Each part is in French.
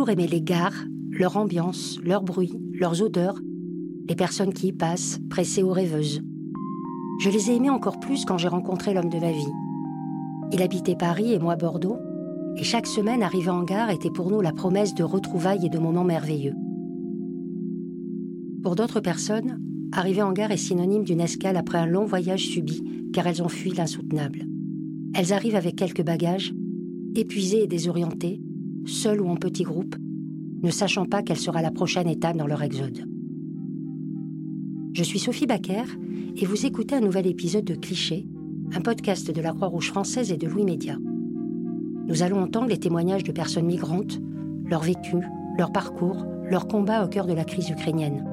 toujours aimé les gares, leur ambiance, leur bruit, leurs odeurs, les personnes qui y passent, pressées ou rêveuses. Je les ai aimés encore plus quand j'ai rencontré l'homme de ma vie. Il habitait Paris et moi Bordeaux, et chaque semaine arriver en gare était pour nous la promesse de retrouvailles et de moments merveilleux. Pour d'autres personnes, arriver en gare est synonyme d'une escale après un long voyage subi, car elles ont fui l'insoutenable. Elles arrivent avec quelques bagages, épuisées et désorientées, seules ou en petits groupes, ne sachant pas quelle sera la prochaine étape dans leur exode. Je suis Sophie Baquer et vous écoutez un nouvel épisode de Cliché, un podcast de la Croix-Rouge française et de Louis Média. Nous allons entendre les témoignages de personnes migrantes, leur vécu, leur parcours, leur combat au cœur de la crise ukrainienne.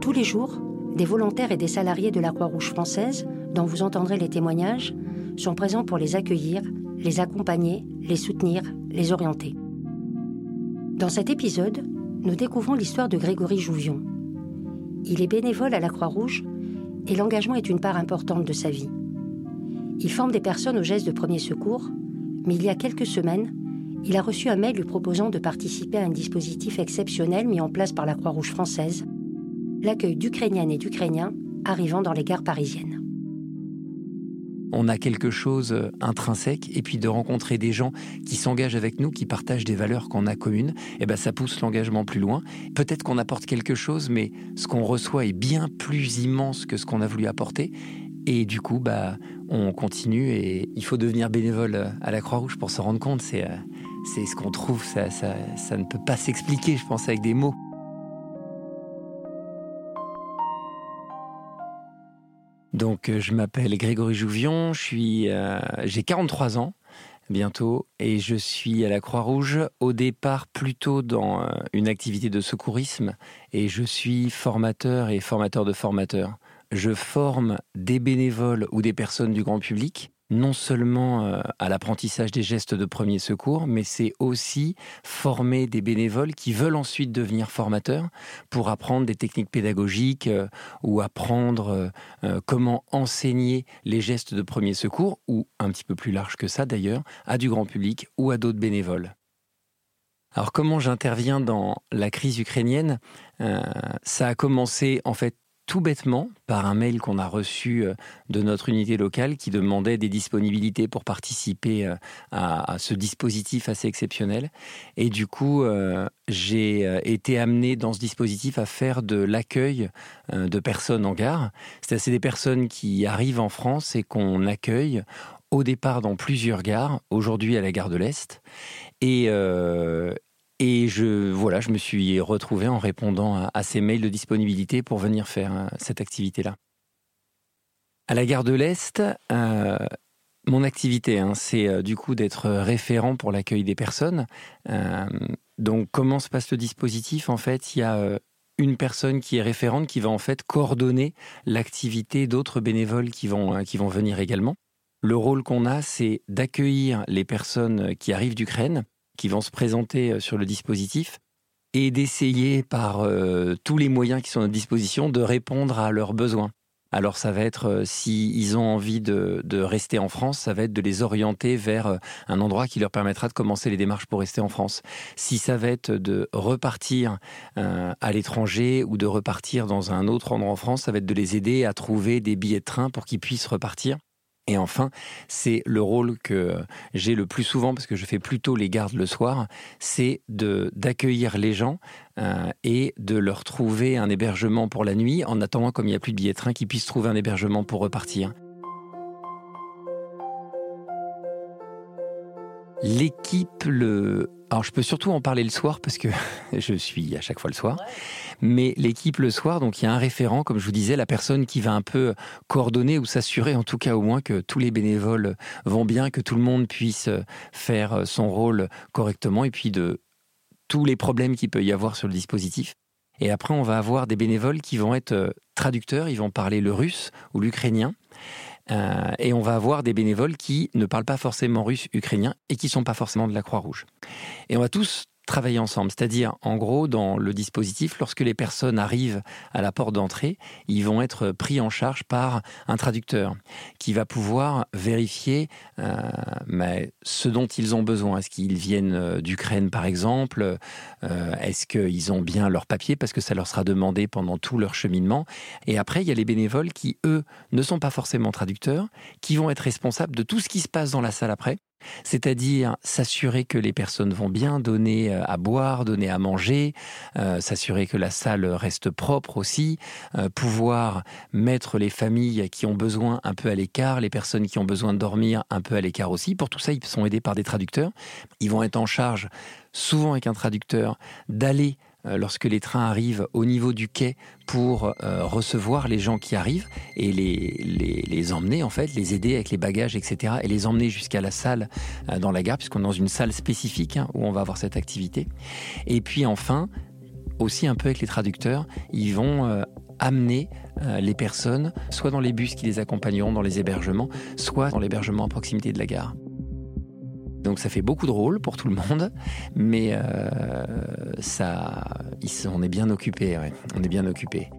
Tous les jours, des volontaires et des salariés de la Croix-Rouge française, dont vous entendrez les témoignages, sont présents pour les accueillir, les accompagner, les soutenir, les orienter. Dans cet épisode, nous découvrons l'histoire de Grégory Jouvion. Il est bénévole à la Croix-Rouge et l'engagement est une part importante de sa vie. Il forme des personnes aux gestes de premier secours, mais il y a quelques semaines, il a reçu un mail lui proposant de participer à un dispositif exceptionnel mis en place par la Croix-Rouge française, l'accueil d'Ukrainiennes et d'Ukrainiens arrivant dans les gares parisiennes on a quelque chose euh, intrinsèque et puis de rencontrer des gens qui s'engagent avec nous, qui partagent des valeurs qu'on a communes, et eh ben ça pousse l'engagement plus loin. Peut-être qu'on apporte quelque chose, mais ce qu'on reçoit est bien plus immense que ce qu'on a voulu apporter. Et du coup, bah, on continue et il faut devenir bénévole euh, à la Croix-Rouge pour se rendre compte. C'est, euh, c'est ce qu'on trouve, ça, ça, ça ne peut pas s'expliquer, je pense, avec des mots. Donc, euh, je m'appelle Grégory Jouvion, euh, j'ai 43 ans bientôt et je suis à la Croix-Rouge au départ plutôt dans euh, une activité de secourisme et je suis formateur et formateur de formateurs. Je forme des bénévoles ou des personnes du grand public non seulement euh, à l'apprentissage des gestes de premier secours, mais c'est aussi former des bénévoles qui veulent ensuite devenir formateurs pour apprendre des techniques pédagogiques euh, ou apprendre euh, comment enseigner les gestes de premier secours, ou un petit peu plus large que ça d'ailleurs, à du grand public ou à d'autres bénévoles. Alors comment j'interviens dans la crise ukrainienne? Ça a commencé en fait tout bêtement par un mail qu'on a reçu euh, de notre unité locale qui demandait des disponibilités pour participer euh, à, ce dispositif assez exceptionnel. Et du coup, euh, j'ai été amené dans ce dispositif à faire de l'accueil de personnes en gare. C'est-à-dire des personnes qui arrivent en France et qu'on accueille au départ dans plusieurs gares, aujourd'hui à la gare de l'Est. Et, et je, voilà, je me suis retrouvé en répondant à, ces mails de disponibilité pour venir faire euh, cette activité-là. À la gare de l'Est, euh, mon activité, hein, c'est euh, du coup d'être référent pour l'accueil des personnes. donc, comment se passe le dispositif? En fait, il y a une personne qui est référente qui va en fait coordonner l'activité d'autres bénévoles qui vont, qui vont venir également. Le rôle qu'on a, c'est d'accueillir les personnes qui arrivent d'Ukraine qui vont se présenter euh, sur le dispositif et d'essayer par euh, tous les moyens qui sont à notre disposition de répondre à leurs besoins. Alors ça va être, euh, s'ils ont envie de, rester en France, ça va être de les orienter vers un endroit qui leur permettra de commencer les démarches pour rester en France. Si ça va être de repartir à l'étranger ou de repartir dans un autre endroit en France, ça va être de les aider à trouver des billets de train pour qu'ils puissent repartir. Et enfin, c'est le rôle que j'ai le plus souvent, parce que je fais plutôt les gardes le soir, c'est d'accueillir les gens euh, et de leur trouver un hébergement pour la nuit, en attendant, comme il n'y a plus de billets de train, qu'ils puissent trouver un hébergement pour repartir. L'équipe, le... Alors je peux surtout en parler le soir parce que je suis à chaque fois le soir. Mais l'équipe le soir, donc il y a un référent, comme je vous disais, la personne qui va un peu coordonner ou s'assurer en tout cas au moins que tous les bénévoles vont bien, que tout le monde puisse faire son rôle correctement et puis de tous les problèmes qu'il peut y avoir sur le dispositif. Et après, on va avoir des bénévoles qui vont être traducteurs, ils vont parler le russe ou l'ukrainien. Euh, et on va avoir des bénévoles qui ne parlent pas forcément russe, ukrainien et qui sont pas forcément de la Croix-Rouge. Et on va tous travailler ensemble. C'est-à-dire, en gros, dans le dispositif, lorsque les personnes arrivent à la porte d'entrée, ils vont être pris en charge par un traducteur qui va pouvoir vérifier mais ce dont ils ont besoin. Est-ce qu'ils viennent d'Ukraine, par exemple Est-ce qu'ils ont bien leur papier parce que ça leur sera demandé pendant tout leur cheminement? Et après, il y a les bénévoles qui, eux, ne sont pas forcément traducteurs, qui vont être responsables de tout ce qui se passe dans la salle après. C'est-à-dire s'assurer que les personnes vont bien donner euh, à boire, donner à manger, euh, s'assurer que la salle reste propre aussi, euh, pouvoir mettre les familles qui ont besoin un peu à l'écart, les personnes qui ont besoin de dormir un peu à l'écart aussi. Pour tout ça, ils sont aidés par des traducteurs. Ils vont être en charge, souvent avec un traducteur, d'aller lorsque les trains arrivent au niveau du quai pour euh, recevoir les gens qui arrivent et les, les, emmener en fait, les aider avec les bagages, etc. et les emmener jusqu'à la salle euh, dans la gare puisqu'on est dans une salle spécifique hein, où on va avoir cette activité. Et puis enfin, aussi un peu avec les traducteurs, ils vont amener les personnes soit dans les bus qui les accompagneront dans les hébergements, soit dans l'hébergement à proximité de la gare. Donc ça fait beaucoup de rôles pour tout le monde, mais euh, ça, on est bien occupé, on est bien occupé.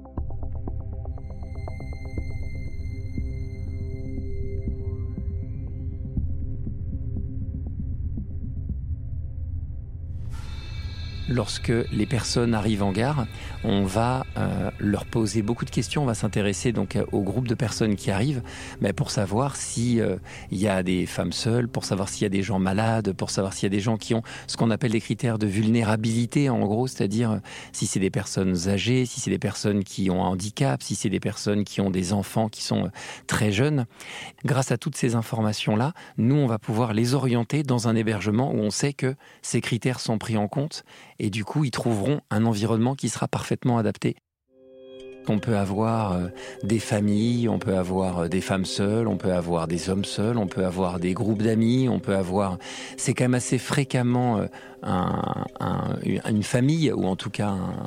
Lorsque les personnes arrivent en gare, on va euh, leur poser beaucoup de questions. On va s'intéresser donc au groupe de personnes qui arrivent, mais pour savoir si euh, il y a des femmes seules, pour savoir s'il y a des gens malades, pour savoir s'il y a des gens qui ont ce qu'on appelle des critères de vulnérabilité, en gros, c'est-à-dire euh, si c'est des personnes âgées, si c'est des personnes qui ont un handicap, si c'est des personnes qui ont des enfants qui sont très jeunes. Grâce à toutes ces informations-là, nous, on va pouvoir les orienter dans un hébergement où on sait que ces critères sont pris en compte et du coup, ils trouveront un environnement qui sera parfaitement adapté. On peut avoir euh, des familles, on peut avoir euh, des femmes seules, on peut avoir des hommes seuls, on peut avoir des groupes d'amis, on peut avoir... C'est quand même assez fréquemment euh, une famille, ou en tout cas un,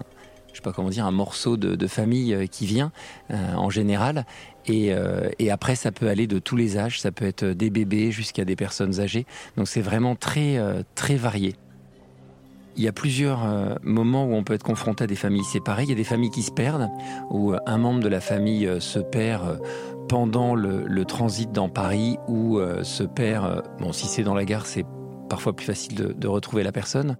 je sais pas comment dire, un morceau de, famille qui vient en général. Et, et, après, ça peut aller de tous les âges, ça peut être des bébés jusqu'à des personnes âgées. Donc c'est vraiment très très varié. Il y a plusieurs euh, moments où on peut être confronté à des familles séparées. Il y a des familles qui se perdent, où euh, un membre de la famille euh, se perd pendant le, transit dans Paris, ou se perd, bon, si c'est dans la gare, c'est parfois plus facile de, de retrouver la personne.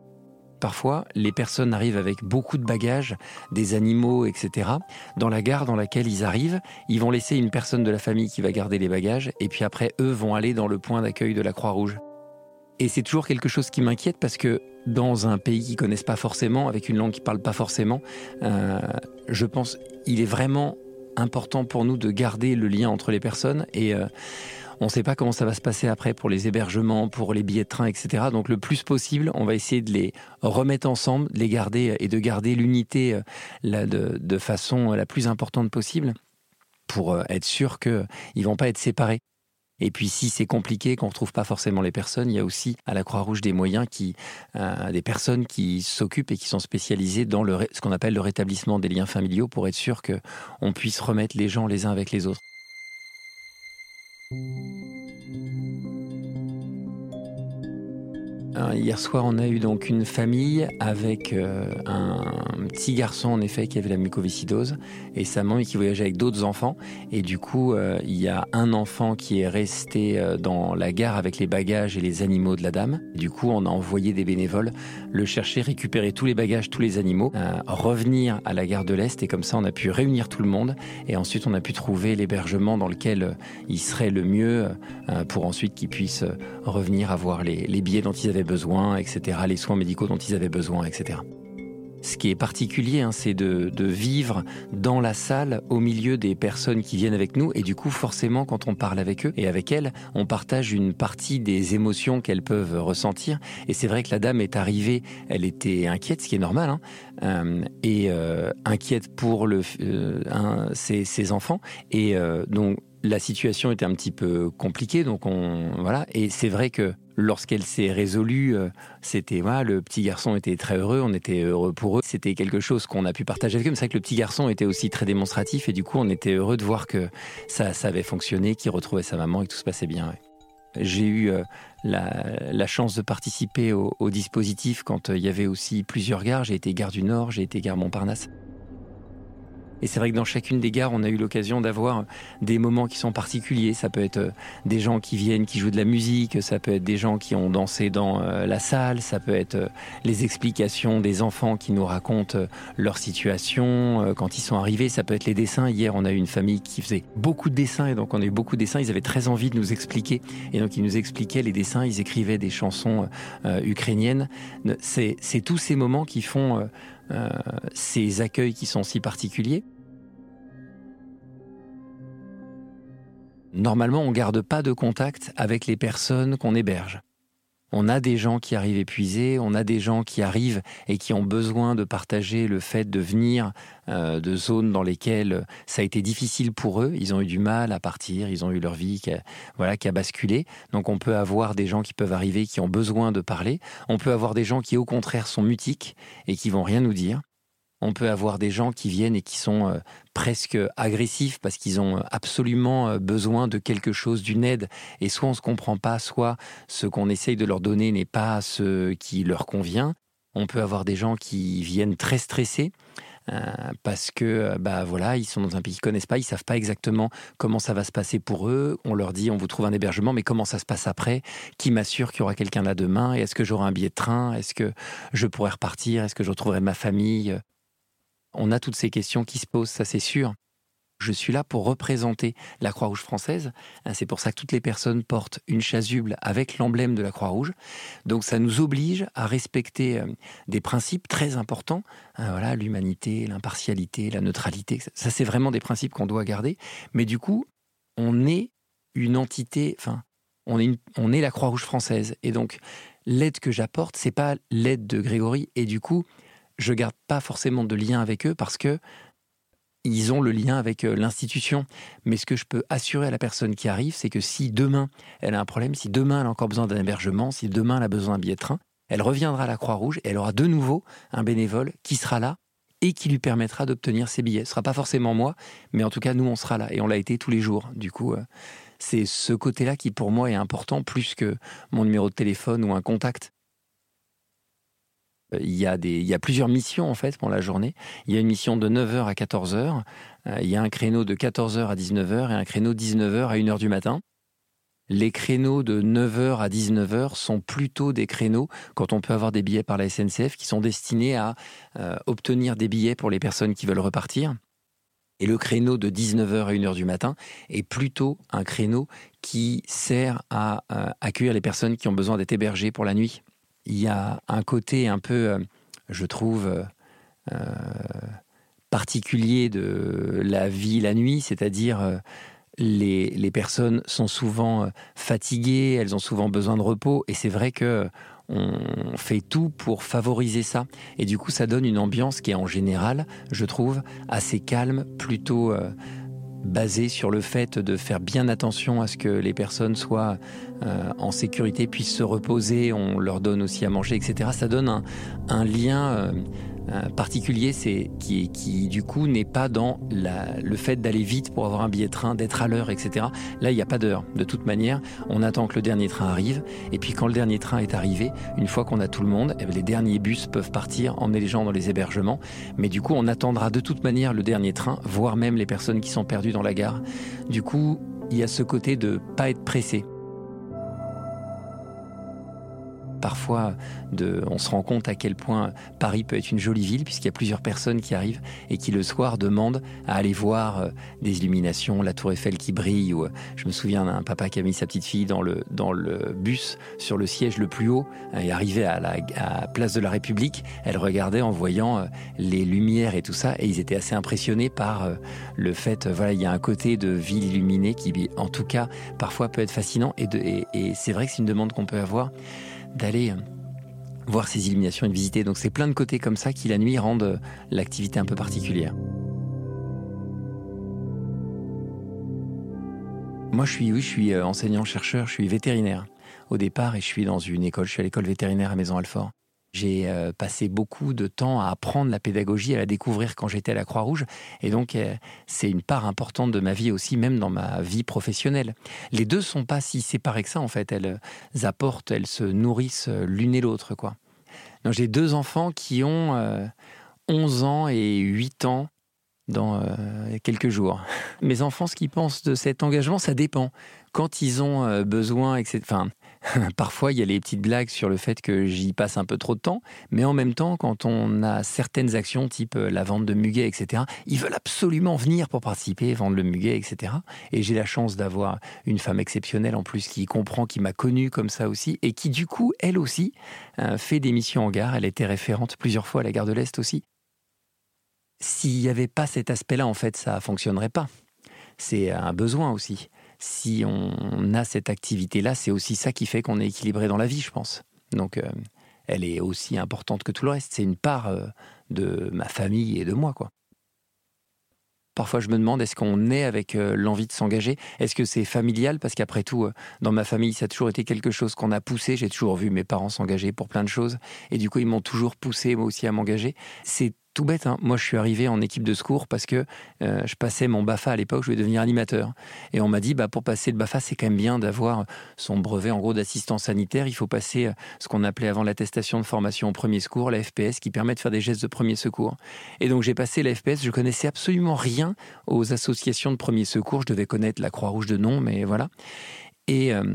Parfois, les personnes arrivent avec beaucoup de bagages, des animaux, etc. Dans la gare dans laquelle ils arrivent, ils vont laisser une personne de la famille qui va garder les bagages, et puis après, eux vont aller dans le point d'accueil de la Croix-Rouge. Et c'est toujours quelque chose qui m'inquiète parce que dans un pays qu'ils connaissent pas forcément, avec une langue qu'ils parlent pas forcément, euh, je pense il est vraiment important pour nous de garder le lien entre les personnes et euh, on ne sait pas comment ça va se passer après pour les hébergements, pour les billets de train, etc. Donc le plus possible, on va essayer de les remettre ensemble, de les garder et de garder l'unité euh, de, de façon la plus importante possible pour être sûr qu'ils ne vont pas être séparés. Et puis si c'est compliqué, qu'on ne retrouve pas forcément les personnes, il y a aussi à la Croix-Rouge des moyens qui, euh, des personnes qui s'occupent et qui sont spécialisées dans ce qu'on appelle le rétablissement des liens familiaux pour être sûr qu'on puisse remettre les gens les uns avec les autres. Hier soir, on a eu donc une famille avec euh, un petit garçon, en effet, qui avait la mucoviscidose et sa maman qui voyageait avec d'autres enfants. Et du coup, euh, il y a un enfant qui est resté euh, dans la gare avec les bagages et les animaux de la dame. Du coup, on a envoyé des bénévoles le chercher, récupérer tous les bagages, tous les animaux, revenir à la gare de l'Est. Et comme ça, on a pu réunir tout le monde. Et ensuite, on a pu trouver l'hébergement dans lequel il serait le mieux pour ensuite qu'ils puissent revenir avoir les, les billets dont ils avaient besoin, etc., les soins médicaux dont ils avaient besoin, etc. Ce qui est particulier, hein, c'est de, vivre dans la salle au milieu des personnes qui viennent avec nous. Et du coup, forcément, quand on parle avec eux et avec elles, on partage une partie des émotions qu'elles peuvent ressentir. Et c'est vrai que la dame est arrivée, elle était inquiète, ce qui est normal, hein, euh, et euh, inquiète pour euh, ses, enfants. Et donc, la situation était un petit peu compliquée, donc on voilà. Et c'est vrai que lorsqu'elle s'est résolue, euh, c'était voilà, le petit garçon était très heureux, on était heureux pour eux. C'était quelque chose qu'on a pu partager avec eux. C'est vrai que le petit garçon était aussi très démonstratif et du coup on était heureux de voir que ça, avait fonctionné, qu'il retrouvait sa maman et que tout se passait bien. J'ai eu la, chance de participer au, au dispositif quand il y avait aussi plusieurs gares. J'ai été gare du Nord, j'ai été gare Montparnasse. Et c'est vrai que dans chacune des gares, on a eu l'occasion d'avoir des moments qui sont particuliers. Ça peut être euh, des gens qui viennent, qui jouent de la musique, ça peut être des gens qui ont dansé dans euh, la salle, ça peut être euh, les explications des enfants qui nous racontent leur situation quand ils sont arrivés, ça peut être les dessins. Hier, on a eu une famille qui faisait beaucoup de dessins et donc on a eu beaucoup de dessins. Ils avaient très envie de nous expliquer et donc ils nous expliquaient les dessins, ils écrivaient des chansons ukrainiennes. C'est tous ces moments qui font ces accueils qui sont si particuliers. Normalement, on ne garde pas de contact avec les personnes qu'on héberge. On a des gens qui arrivent épuisés, on a des gens qui arrivent et qui ont besoin de partager le fait de venir euh, de zones dans lesquelles ça a été difficile pour eux. Ils ont eu du mal à partir, ils ont eu leur vie qui a, voilà, qui a basculé. Donc on peut avoir des gens qui peuvent arriver, qui ont besoin de parler. On peut avoir des gens qui au contraire sont mutiques et qui vont rien nous dire on peut avoir des gens qui viennent et qui sont euh, presque agressifs parce qu'ils ont euh, absolument euh, besoin de quelque chose, d'une aide. Et soit on ne se comprend pas, soit ce qu'on essaye de leur donner n'est pas ce qui leur convient. On peut avoir des gens qui viennent très stressés. parce que bah voilà, ils sont dans un pays qu'ils connaissent pas, ils savent pas exactement comment ça va se passer pour eux. On leur dit on vous trouve un hébergement, mais comment ça se passe après? Qui m'assure qu'il y aura quelqu'un là demain? Est-ce que j'aurai un billet de train? Est-ce que je pourrai repartir? Est-ce que je retrouverai ma famille? On a toutes ces questions qui se posent, ça c'est sûr. Je suis là pour représenter la Croix-Rouge française. Hein, c'est pour ça que toutes les personnes portent une chasuble avec l'emblème de la Croix-Rouge. Donc ça nous oblige à respecter euh, des principes très importants. Hein, voilà, l'humanité, l'impartialité, la neutralité. Ça c'est vraiment des principes qu'on doit garder. Mais du coup, on est une entité. Enfin, on est, la Croix-Rouge française. Et donc l'aide que j'apporte, c'est pas l'aide de Grégory. Et du coup, je garde pas forcément de lien avec eux parce que ils ont le lien avec euh, l'institution. Mais ce que je peux assurer à la personne qui arrive, c'est que si demain elle a un problème, si demain elle a encore besoin d'un hébergement, si demain elle a besoin d'un billet de train, elle reviendra à la Croix-Rouge et elle aura de nouveau un bénévole qui sera là et qui lui permettra d'obtenir ses billets. Ce sera pas forcément moi, mais en tout cas nous on sera là et on l'a été tous les jours. Du coup, euh, c'est ce côté-là qui pour moi est important plus que mon numéro de téléphone ou un contact. Il y, a des, il y a plusieurs missions en fait pour la journée. Il y a une mission de 9h à 14h. Euh, il y a un créneau de 14h à 19h et un créneau de 19h à 1h du matin. Les créneaux de 9h à 19h sont plutôt des créneaux, quand on peut avoir des billets par la SNCF, qui sont destinés à euh, obtenir des billets pour les personnes qui veulent repartir. Et le créneau de 19h à 1h du matin est plutôt un créneau qui sert à euh, accueillir les personnes qui ont besoin d'être hébergées pour la nuit il y a un côté un peu, euh, je trouve, euh, euh, particulier de la vie la nuit, c'est-à-dire les, les, personnes sont souvent fatiguées, elles ont souvent besoin de repos, et c'est vrai que on fait tout pour favoriser ça. Et du coup, ça donne une ambiance qui est en général, je trouve, assez calme, plutôt basé sur le fait de faire bien attention à ce que les personnes soient euh, en sécurité, puissent se reposer, on leur donne aussi à manger, etc. Ça donne un, lien euh, particulier, c'est qui, qui du coup n'est pas dans le fait d'aller vite pour avoir un billet de train, d'être à l'heure, etc. Là, il n'y a pas d'heure. De toute manière, on attend que le dernier train arrive, et puis quand le dernier train est arrivé, une fois qu'on a tout le monde, eh ben, les derniers bus peuvent partir, emmener les gens dans les hébergements, mais du coup, on attendra de toute manière le dernier train, voire même les personnes qui sont perdues dans la gare. Du coup, il y a ce côté de pas être pressé. Parfois, de, on se rend compte à quel point Paris peut être une jolie ville, puisqu'il y a plusieurs personnes qui arrivent et qui le soir demandent à aller voir euh, des illuminations, la tour Eiffel qui brille, ou euh, je me souviens d'un papa qui a mis sa petite fille dans le, dans le bus, sur le siège le plus haut, euh, et arrivé à la place de la République, elle regardait en voyant les lumières et tout ça, et ils étaient assez impressionnés par le fait, voilà, il y a un côté de ville illuminée qui, en tout cas, parfois peut être fascinant, et, et c'est vrai que c'est une demande qu'on peut avoir d'aller euh, voir ces illuminations et de visiter. Donc c'est plein de côtés comme ça qui la nuit rendent euh, l'activité un peu particulière. Moi je suis, oui, euh, enseignant-chercheur, je suis vétérinaire au départ et je suis dans une école, je suis à l'école vétérinaire à Maison-Alfort. J'ai euh, passé beaucoup de temps à apprendre la pédagogie, à la découvrir quand j'étais à la Croix-Rouge. Et donc, euh, c'est une part importante de ma vie aussi, même dans ma vie professionnelle. Les deux sont pas si séparés que ça, en fait. Elles euh, apportent, elles se nourrissent l'une et l'autre, quoi. J'ai deux enfants qui ont 11 ans et 8 ans dans quelques jours. Mes enfants, ce qu'ils pensent de cet engagement, ça dépend. Quand ils ont besoin, etc. Parfois, il y a les petites blagues sur le fait que j'y passe un peu trop de temps, mais en même temps, quand on a certaines actions, type euh, la vente de muguet, etc., ils veulent absolument venir pour participer, vendre le muguet, etc. Et j'ai la chance d'avoir une femme exceptionnelle en plus qui comprend, qui m'a connu comme ça aussi, et qui du coup, elle aussi, euh, fait des missions en gare. Elle était référente plusieurs fois à la gare de l'Est aussi. S'il n'y avait pas cet aspect-là, en fait, ça fonctionnerait pas. C'est un besoin aussi si on a cette activité-là, c'est aussi ça qui fait qu'on est équilibré dans la vie, je pense. Donc, euh, elle est aussi importante que tout le reste. C'est une part euh, de ma famille et de moi, quoi. Parfois, je me demande, est-ce qu'on est avec euh, l'envie de s'engager? Est-ce que c'est familial? Parce qu'après tout, dans ma famille, ça a toujours été quelque chose qu'on a poussé. J'ai toujours vu mes parents s'engager pour plein de choses. Et du coup, ils m'ont toujours poussé, moi aussi, à m'engager. C'est tout bête, hein. moi je suis arrivé en équipe de secours parce que euh, je passais mon BAFA à l'époque, je voulais devenir animateur. Et on m'a dit, bah, pour passer le BAFA, c'est quand même bien d'avoir son brevet en gros d'assistant sanitaire. Il faut passer euh, ce qu'on appelait avant l'attestation de formation au premier secours, la FPS, qui permet de faire des gestes de premier secours. Et donc j'ai passé la FPS, je connaissais absolument rien aux associations de premier secours. Je devais connaître la Croix-Rouge de nom, mais voilà. Et euh,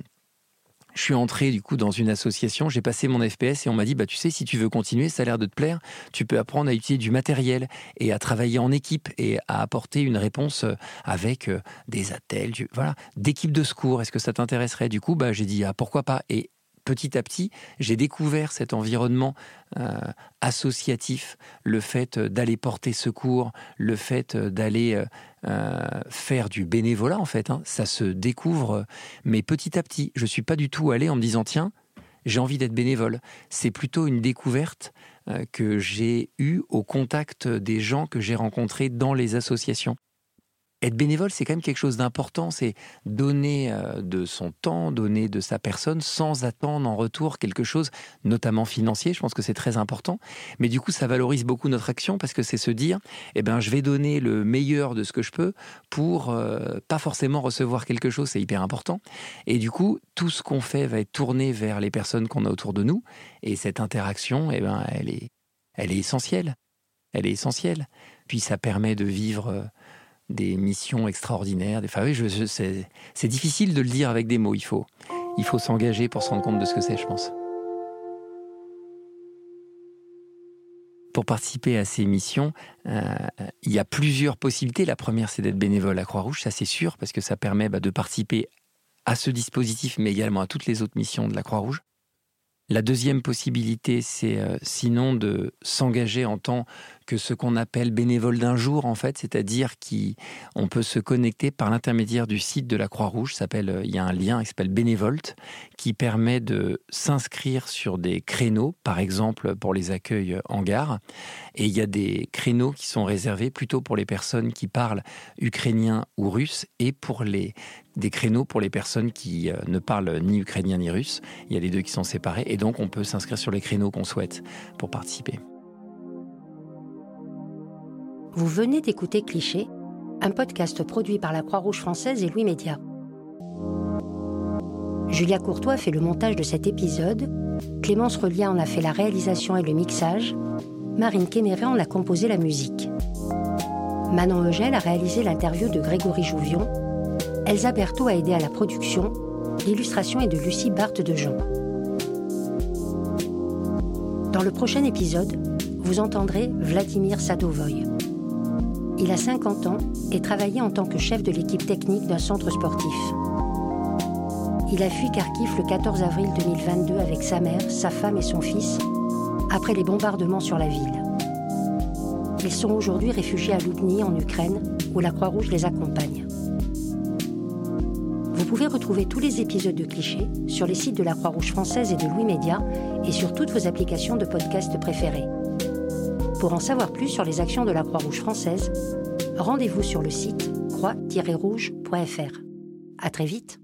je suis entré du coup dans une association, j'ai passé mon FPS et on m'a dit bah tu sais si tu veux continuer, ça a l'air de te plaire, tu peux apprendre à utiliser du matériel et à travailler en équipe et à apporter une réponse euh, avec euh, des attelles, voilà, d'équipe de secours. Est-ce que ça t'intéresserait? Du coup, bah j'ai dit ah pourquoi pas? Et petit à petit, j'ai découvert cet environnement euh, associatif, le fait d'aller porter secours, le fait d'aller euh, faire du bénévolat, en fait. Hein. ça se découvre, mais petit à petit. Je ne suis pas du tout allé en me disant, tiens, j'ai envie d'être bénévole. C'est plutôt une découverte euh, que j'ai eue au contact des gens que j'ai rencontrés dans les associations être bénévole, c'est quand même quelque chose d'important. C'est donner euh, de son temps, donner de sa personne sans attendre en retour quelque chose, notamment financier. Je pense que c'est très important. Mais du coup, ça valorise beaucoup notre action parce que c'est se dire, eh ben, je vais donner le meilleur de ce que je peux pour euh, pas forcément recevoir quelque chose. C'est hyper important. Et du coup, tout ce qu'on fait va être tourné vers les personnes qu'on a autour de nous. Et cette interaction, eh ben, elle est, elle est essentielle. Elle est essentielle. Puis ça permet de vivre euh, des missions extraordinaires. Des... Enfin, oui, c'est difficile de le dire avec des mots. Il faut, il faut s'engager pour se rendre compte de ce que c'est, je pense. Pour participer à ces missions, euh, il y a plusieurs possibilités. La première, c'est d'être bénévole à Croix-Rouge, ça c'est sûr, parce que ça permet bah, de participer à ce dispositif, mais également à toutes les autres missions de la Croix-Rouge. La deuxième possibilité, c'est euh, sinon de s'engager en tant que ce qu'on appelle bénévole d'un jour, en fait, c'est-à-dire qu'on peut se connecter par l'intermédiaire du site de la Croix-Rouge. Euh, il y a un lien qui s'appelle Bénévolte, qui permet de s'inscrire sur des créneaux, par exemple pour les accueils en gare. Et il y a des créneaux qui sont réservés plutôt pour les personnes qui parlent ukrainien ou russe et pour les des créneaux pour les personnes qui euh, ne parlent ni ukrainien ni russe. Il y a les deux qui sont séparés et donc on peut s'inscrire sur les créneaux qu'on souhaite pour participer. Vous venez d'écouter Cliché, un podcast produit par la Croix-Rouge française et Louis Média. Julia Courtois fait le montage de cet épisode, Clémence Relien en a fait la réalisation et le mixage, Marine Kéméré en a composé la musique. Manon Eugel a réalisé l'interview de Grégory Jouvion Elsa Berthaud a aidé à la production. L'illustration est de Lucie Barthes de Jean. Dans le prochain épisode, vous entendrez Vladimir Sadovoy. Il a 50 ans et travaillait en tant que chef de l'équipe technique d'un centre sportif. Il a fui Kharkiv le 14 avril 2022 avec sa mère, sa femme et son fils après les bombardements sur la ville. Ils sont aujourd'hui réfugiés à Loubny en Ukraine où la Croix-Rouge les accompagne. Vous pouvez retrouver tous les épisodes de Clichés sur les sites de la Croix-Rouge française et de Louis Média et sur toutes vos applications de podcast préférées. Pour en savoir plus sur les actions de la Croix-Rouge française, rendez-vous sur le site croix-rouge.fr. À très vite!